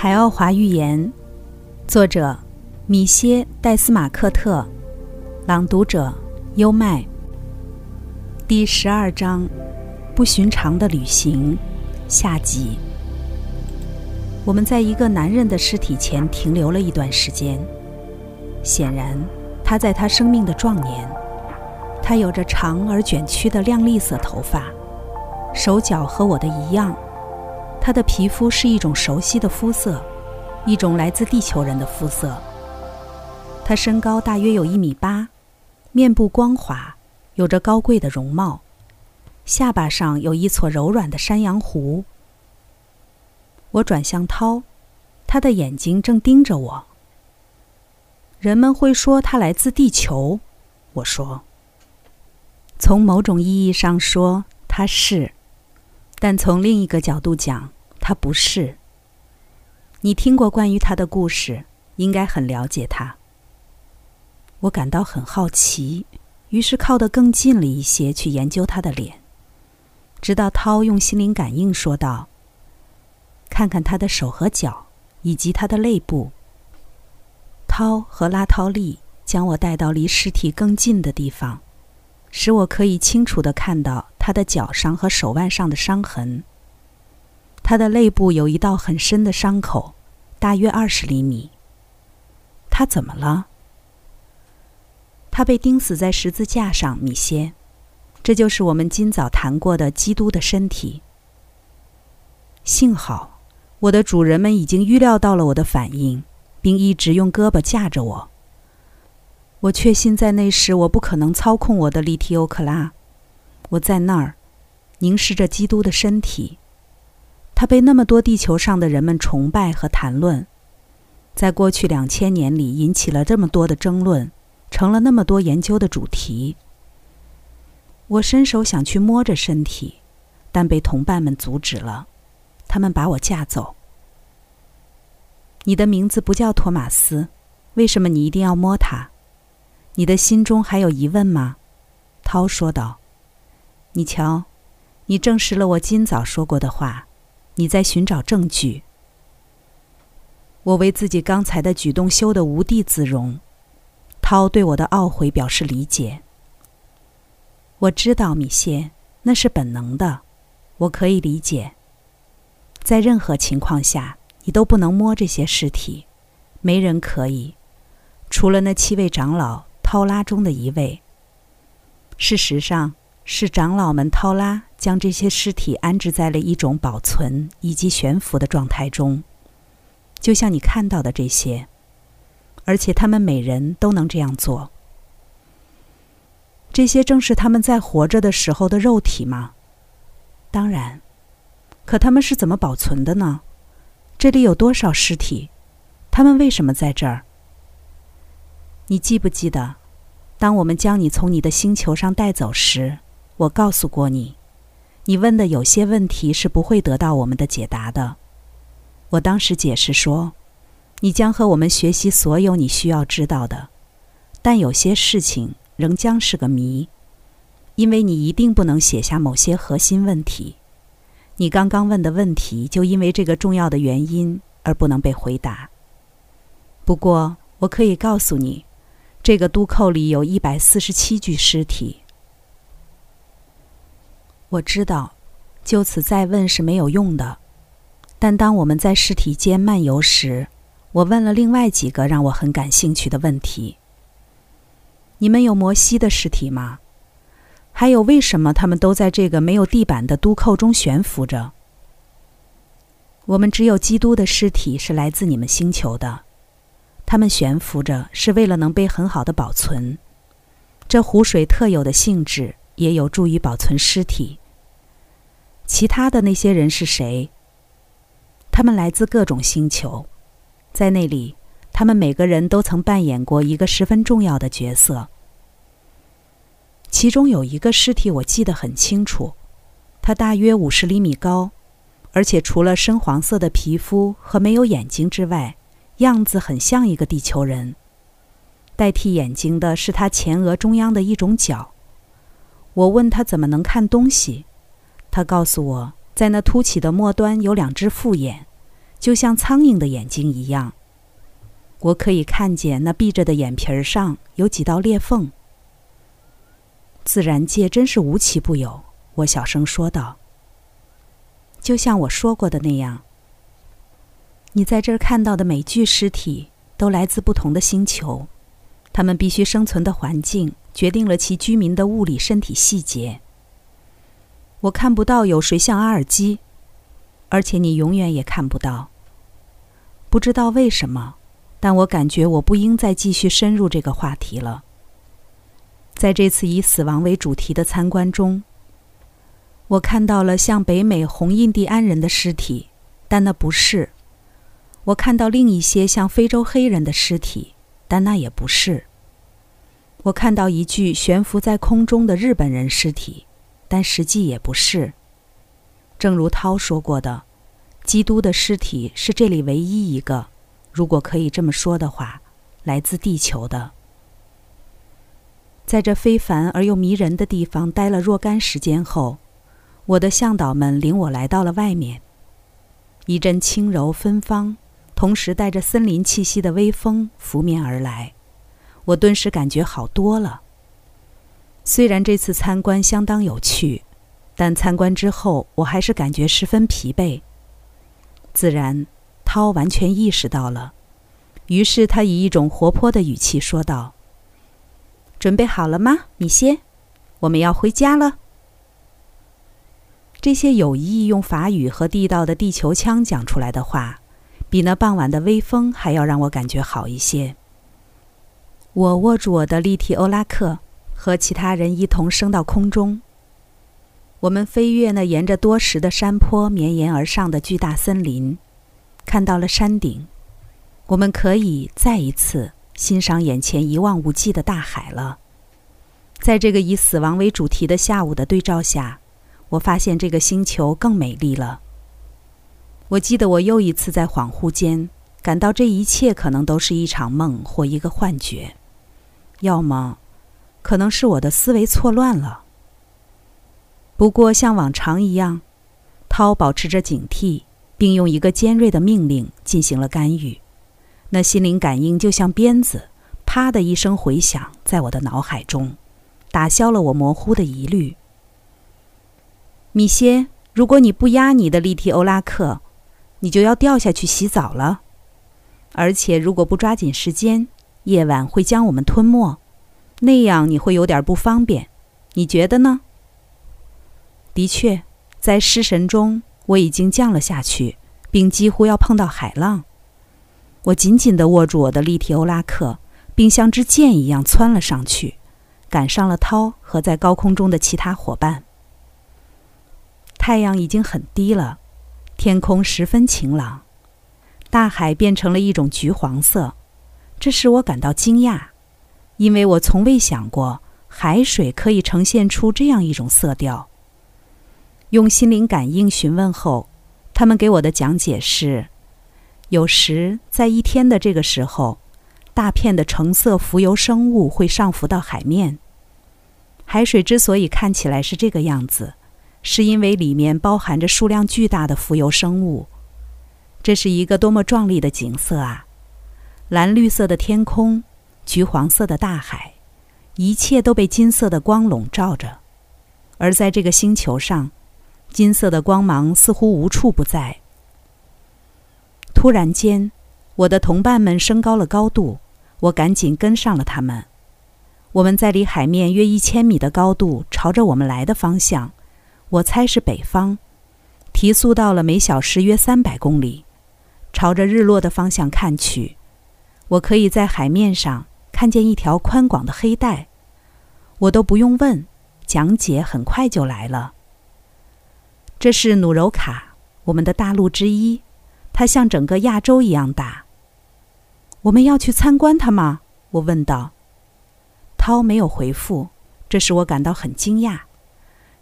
海奥华寓言，作者米歇·戴斯马克特，朗读者优麦。第十二章：不寻常的旅行，下集。我们在一个男人的尸体前停留了一段时间。显然，他在他生命的壮年，他有着长而卷曲的亮丽色头发，手脚和我的一样。他的皮肤是一种熟悉的肤色，一种来自地球人的肤色。他身高大约有一米八，面部光滑，有着高贵的容貌，下巴上有一撮柔软的山羊胡。我转向涛，他的眼睛正盯着我。人们会说他来自地球，我说。从某种意义上说，他是。但从另一个角度讲，他不是。你听过关于他的故事，应该很了解他。我感到很好奇，于是靠得更近了一些，去研究他的脸。直到涛用心灵感应说道：“看看他的手和脚，以及他的肋部。”涛和拉涛利将我带到离尸体更近的地方，使我可以清楚地看到。他的脚上和手腕上的伤痕。他的肋部有一道很深的伤口，大约二十厘米。他怎么了？他被钉死在十字架上，米歇。这就是我们今早谈过的基督的身体。幸好，我的主人们已经预料到了我的反应，并一直用胳膊架着我。我确信在那时我不可能操控我的利提欧克拉。我在那儿，凝视着基督的身体，他被那么多地球上的人们崇拜和谈论，在过去两千年里引起了这么多的争论，成了那么多研究的主题。我伸手想去摸着身体，但被同伴们阻止了，他们把我架走。你的名字不叫托马斯，为什么你一定要摸它？你的心中还有疑问吗？涛说道。你瞧，你证实了我今早说过的话。你在寻找证据。我为自己刚才的举动羞得无地自容。涛对我的懊悔表示理解。我知道，米歇，那是本能的，我可以理解。在任何情况下，你都不能摸这些尸体，没人可以，除了那七位长老涛拉中的一位。事实上。是长老们掏拉将这些尸体安置在了一种保存以及悬浮的状态中，就像你看到的这些，而且他们每人都能这样做。这些正是他们在活着的时候的肉体吗？当然。可他们是怎么保存的呢？这里有多少尸体？他们为什么在这儿？你记不记得，当我们将你从你的星球上带走时？我告诉过你，你问的有些问题是不会得到我们的解答的。我当时解释说，你将和我们学习所有你需要知道的，但有些事情仍将是个谜，因为你一定不能写下某些核心问题。你刚刚问的问题就因为这个重要的原因而不能被回答。不过，我可以告诉你，这个都扣里有一百四十七具尸体。我知道，就此再问是没有用的。但当我们在尸体间漫游时，我问了另外几个让我很感兴趣的问题：你们有摩西的尸体吗？还有，为什么他们都在这个没有地板的都扣中悬浮着？我们只有基督的尸体是来自你们星球的，他们悬浮着是为了能被很好的保存。这湖水特有的性质。也有助于保存尸体。其他的那些人是谁？他们来自各种星球，在那里，他们每个人都曾扮演过一个十分重要的角色。其中有一个尸体我记得很清楚，他大约五十厘米高，而且除了深黄色的皮肤和没有眼睛之外，样子很像一个地球人。代替眼睛的是他前额中央的一种角。我问他怎么能看东西，他告诉我，在那凸起的末端有两只复眼，就像苍蝇的眼睛一样。我可以看见那闭着的眼皮儿上有几道裂缝。自然界真是无奇不有，我小声说道。就像我说过的那样，你在这儿看到的每具尸体都来自不同的星球，他们必须生存的环境决定了其居民的物理身体细节。我看不到有谁像阿尔基，而且你永远也看不到。不知道为什么。但我感觉我不应再继续深入这个话题了。在这次以死亡为主题的参观中，我看到了像北美红印第安人的尸体，但那不是；我看到另一些像非洲黑人的尸体，但那也不是；我看到一具悬浮在空中的日本人尸体，但实际也不是。正如涛说过的，基督的尸体是这里唯一一个。如果可以这么说的话，来自地球的，在这非凡而又迷人的地方待了若干时间后，我的向导们领我来到了外面。一阵轻柔芬芳，同时带着森林气息的微风拂面而来，我顿时感觉好多了。虽然这次参观相当有趣，但参观之后我还是感觉十分疲惫。自然。涛完全意识到了，于是他以一种活泼的语气说道：“准备好了吗，米歇？我们要回家了。”这些有意用法语和地道的地球腔讲出来的话，比那傍晚的微风还要让我感觉好一些。我握住我的利提欧拉克，和其他人一同升到空中。我们飞越那沿着多石的山坡绵延而上的巨大森林。看到了山顶，我们可以再一次欣赏眼前一望无际的大海了。在这个以死亡为主题的下午的对照下，我发现这个星球更美丽了。我记得我又一次在恍惚间感到这一切可能都是一场梦或一个幻觉，要么可能是我的思维错乱了。不过像往常一样，涛保持着警惕。并用一个尖锐的命令进行了干预，那心灵感应就像鞭子，啪的一声回响在我的脑海中，打消了我模糊的疑虑。米歇，如果你不压你的利提欧拉克，你就要掉下去洗澡了，而且如果不抓紧时间，夜晚会将我们吞没，那样你会有点不方便，你觉得呢？的确，在失神中。我已经降了下去，并几乎要碰到海浪。我紧紧地握住我的利提欧拉克，并像支箭一样窜了上去，赶上了涛和在高空中的其他伙伴。太阳已经很低了，天空十分晴朗，大海变成了一种橘黄色，这使我感到惊讶，因为我从未想过海水可以呈现出这样一种色调。用心灵感应询问后，他们给我的讲解是：有时在一天的这个时候，大片的橙色浮游生物会上浮到海面。海水之所以看起来是这个样子，是因为里面包含着数量巨大的浮游生物。这是一个多么壮丽的景色啊！蓝绿色的天空，橘黄色的大海，一切都被金色的光笼罩着。而在这个星球上，金色的光芒似乎无处不在。突然间，我的同伴们升高了高度，我赶紧跟上了他们。我们在离海面约一千米的高度，朝着我们来的方向，我猜是北方，提速到了每小时约三百公里，朝着日落的方向看去。我可以在海面上看见一条宽广的黑带，我都不用问，讲解很快就来了。这是努柔卡，我们的大陆之一，它像整个亚洲一样大。我们要去参观它吗？我问道。涛没有回复，这使我感到很惊讶。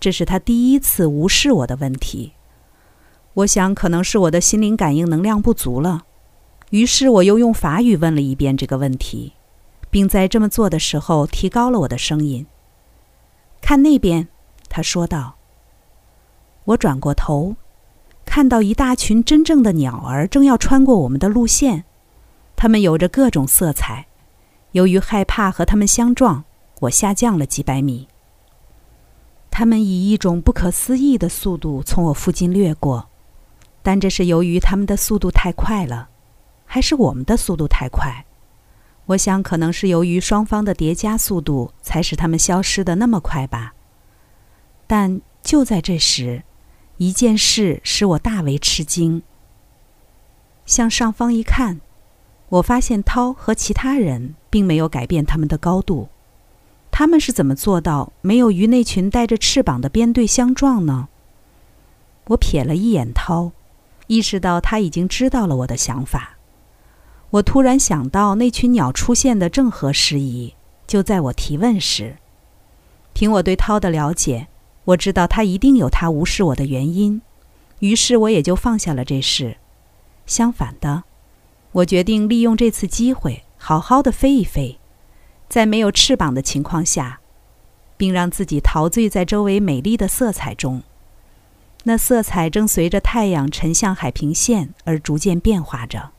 这是他第一次无视我的问题。我想可能是我的心灵感应能量不足了。于是我又用法语问了一遍这个问题，并在这么做的时候提高了我的声音。看那边，他说道。我转过头，看到一大群真正的鸟儿正要穿过我们的路线，它们有着各种色彩。由于害怕和它们相撞，我下降了几百米。它们以一种不可思议的速度从我附近掠过，但这是由于它们的速度太快了，还是我们的速度太快？我想可能是由于双方的叠加速度，才使他们消失的那么快吧。但就在这时，一件事使我大为吃惊。向上方一看，我发现涛和其他人并没有改变他们的高度。他们是怎么做到没有与那群带着翅膀的编队相撞呢？我瞥了一眼涛，意识到他已经知道了我的想法。我突然想到，那群鸟出现的正合时宜，就在我提问时。凭我对涛的了解，我知道他一定有他无视我的原因，于是我也就放下了这事。相反的，我决定利用这次机会，好好的飞一飞，在没有翅膀的情况下，并让自己陶醉在周围美丽的色彩中。那色彩正随着太阳沉向海平线而逐渐变化着。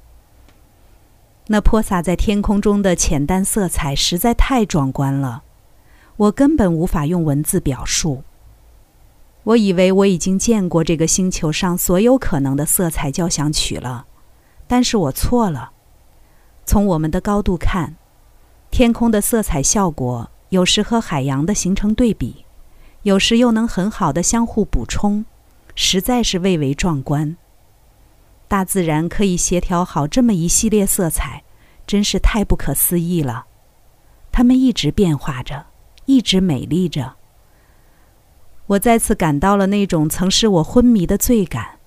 那泼洒在天空中的浅淡色彩实在太壮观了，我根本无法用文字表述。我以为我已经见过这个星球上所有可能的色彩交响曲了，但是我错了。从我们的高度看，天空的色彩效果有时和海洋的形成对比，有时又能很好的相互补充，实在是蔚为壮观。大自然可以协调好这么一系列色彩，真是太不可思议了。它们一直变化着，一直美丽着。我再次感到了那种曾使我昏迷的醉感。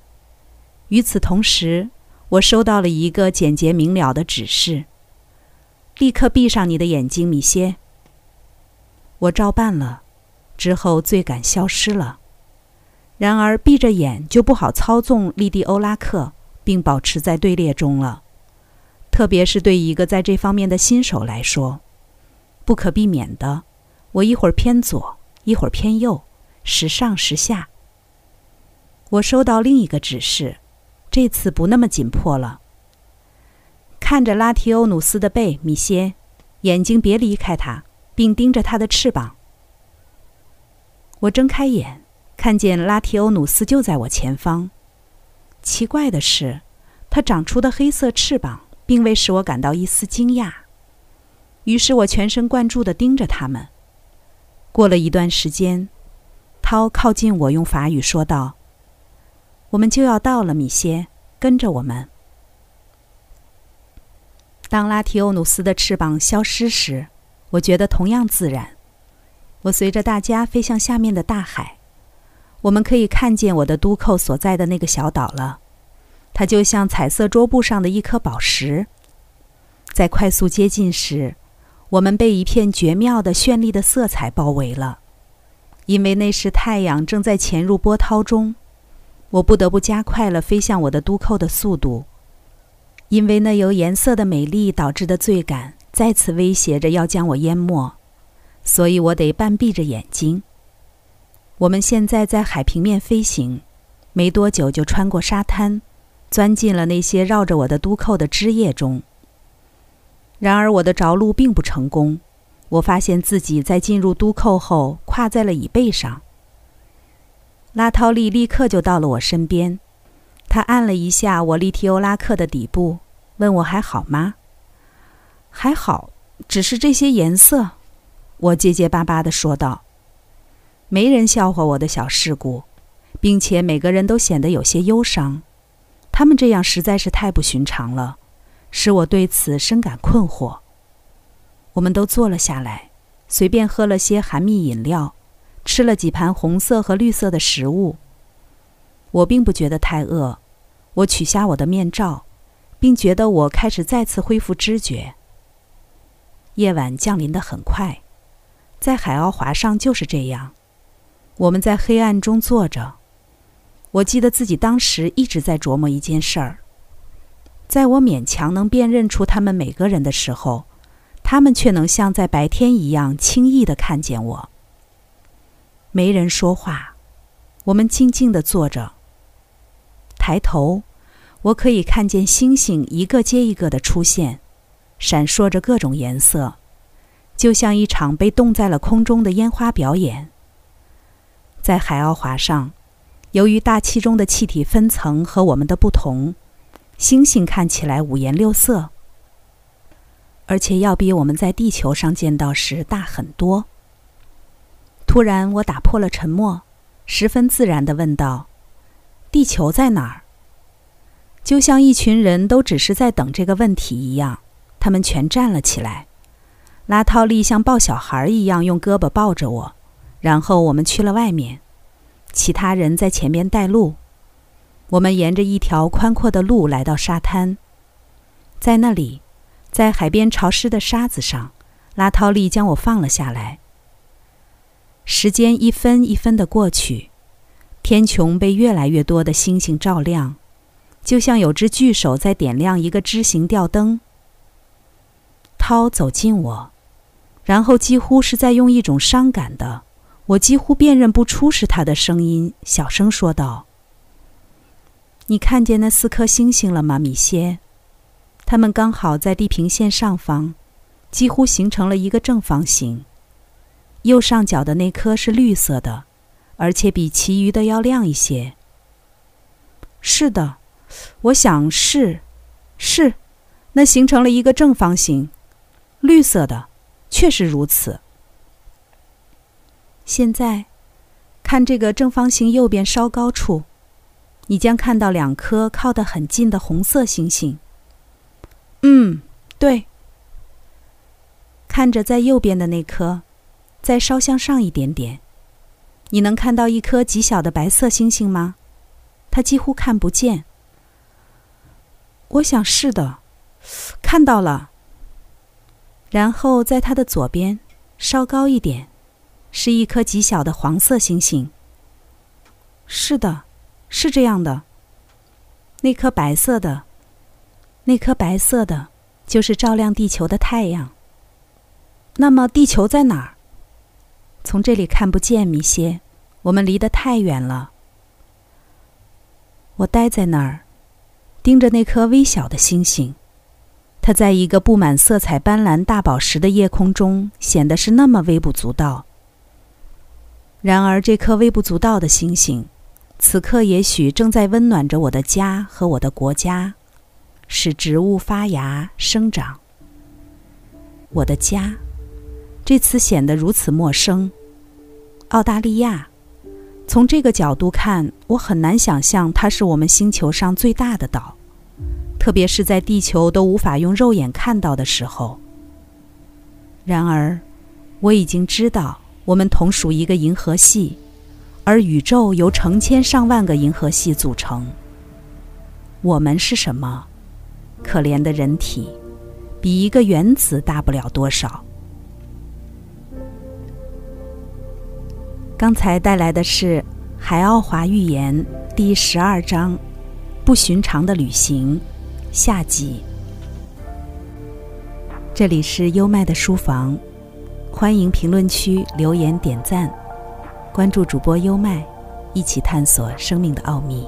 与此同时，我收到了一个简洁明了的指示：立刻闭上你的眼睛，米歇。我照办了，之后醉感消失了。然而，闭着眼就不好操纵利蒂欧拉克。并保持在队列中了，特别是对一个在这方面的新手来说，不可避免的，我一会儿偏左，一会儿偏右，时上时下。我收到另一个指示，这次不那么紧迫了。看着拉提欧努斯的背，米歇，眼睛别离开他，并盯着他的翅膀。我睁开眼，看见拉提欧努斯就在我前方。奇怪的是，它长出的黑色翅膀并未使我感到一丝惊讶。于是我全神贯注地盯着它们。过了一段时间，涛靠近我，用法语说道：“我们就要到了，米歇，跟着我们。”当拉提欧努斯的翅膀消失时，我觉得同样自然。我随着大家飞向下面的大海。我们可以看见我的都扣所在的那个小岛了，它就像彩色桌布上的一颗宝石。在快速接近时，我们被一片绝妙的、绚丽的色彩包围了，因为那时太阳正在潜入波涛中。我不得不加快了飞向我的都扣的速度，因为那由颜色的美丽导致的醉感再次威胁着要将我淹没，所以我得半闭着眼睛。我们现在在海平面飞行，没多久就穿过沙滩，钻进了那些绕着我的都扣的枝叶中。然而我的着陆并不成功，我发现自己在进入都扣后跨在了椅背上。拉涛利立刻就到了我身边，他按了一下我利提欧拉克的底部，问我还好吗？还好，只是这些颜色，我结结巴巴地说道。没人笑话我的小事故，并且每个人都显得有些忧伤。他们这样实在是太不寻常了，使我对此深感困惑。我们都坐了下来，随便喝了些含蜜饮料，吃了几盘红色和绿色的食物。我并不觉得太饿。我取下我的面罩，并觉得我开始再次恢复知觉。夜晚降临得很快，在海奥华上就是这样。我们在黑暗中坐着。我记得自己当时一直在琢磨一件事儿。在我勉强能辨认出他们每个人的时候，他们却能像在白天一样轻易地看见我。没人说话，我们静静地坐着。抬头，我可以看见星星一个接一个的出现，闪烁着各种颜色，就像一场被冻在了空中的烟花表演。在海奥华上，由于大气中的气体分层和我们的不同，星星看起来五颜六色，而且要比我们在地球上见到时大很多。突然，我打破了沉默，十分自然地问道：“地球在哪儿？”就像一群人都只是在等这个问题一样，他们全站了起来。拉套利像抱小孩一样用胳膊抱着我，然后我们去了外面，其他人在前面带路。我们沿着一条宽阔的路来到沙滩，在那里，在海边潮湿的沙子上，拉涛利将我放了下来。时间一分一分的过去，天穹被越来越多的星星照亮，就像有只巨手在点亮一个枝形吊灯。涛走近我，然后几乎是在用一种伤感的，我几乎辨认不出是他的声音，小声说道：“你看见那四颗星星了吗，米歇？它们刚好在地平线上方，几乎形成了一个正方形。”右上角的那颗是绿色的，而且比其余的要亮一些。是的，我想是，是，那形成了一个正方形，绿色的，确实如此。现在，看这个正方形右边稍高处，你将看到两颗靠得很近的红色星星。嗯，对。看着在右边的那颗。再稍向上一点点，你能看到一颗极小的白色星星吗？它几乎看不见。我想是的，看到了。然后在它的左边，稍高一点，是一颗极小的黄色星星。是的，是这样的。那颗白色的，那颗白色的，就是照亮地球的太阳。那么地球在哪儿？从这里看不见米歇，我们离得太远了。我呆在那儿，盯着那颗微小的星星，它在一个布满色彩斑斓大宝石的夜空中显得是那么微不足道。然而，这颗微不足道的星星，此刻也许正在温暖着我的家和我的国家，使植物发芽生长。我的家。这词显得如此陌生。澳大利亚，从这个角度看，我很难想象它是我们星球上最大的岛，特别是在地球都无法用肉眼看到的时候。然而，我已经知道我们同属一个银河系，而宇宙由成千上万个银河系组成。我们是什么？可怜的人体，比一个原子大不了多少。刚才带来的是《海奥华寓言》第十二章《不寻常的旅行》下集。这里是优麦的书房，欢迎评论区留言点赞，关注主播优麦，一起探索生命的奥秘。